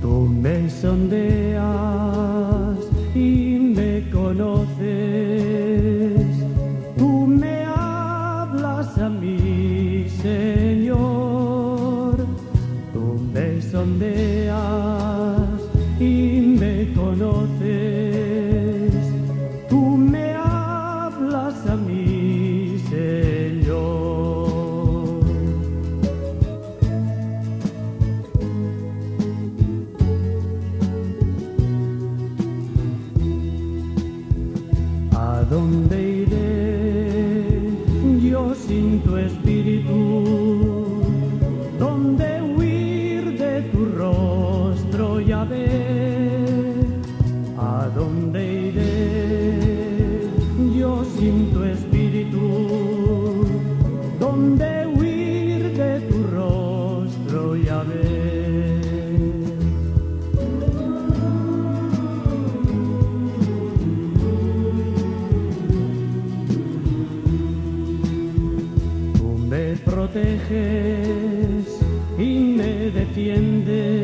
Tú sondeas y me conoces. Tú me hablas a mí, Señor. ¿A dónde iré yo sin tu espíritu? ¿Dónde ¿A dónde iré yo sin tu espíritu? ¿Dónde huir de tu rostro, Yahvé? Tú me proteges y me defiendes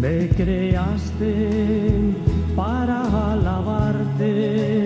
me creaste para alabarte.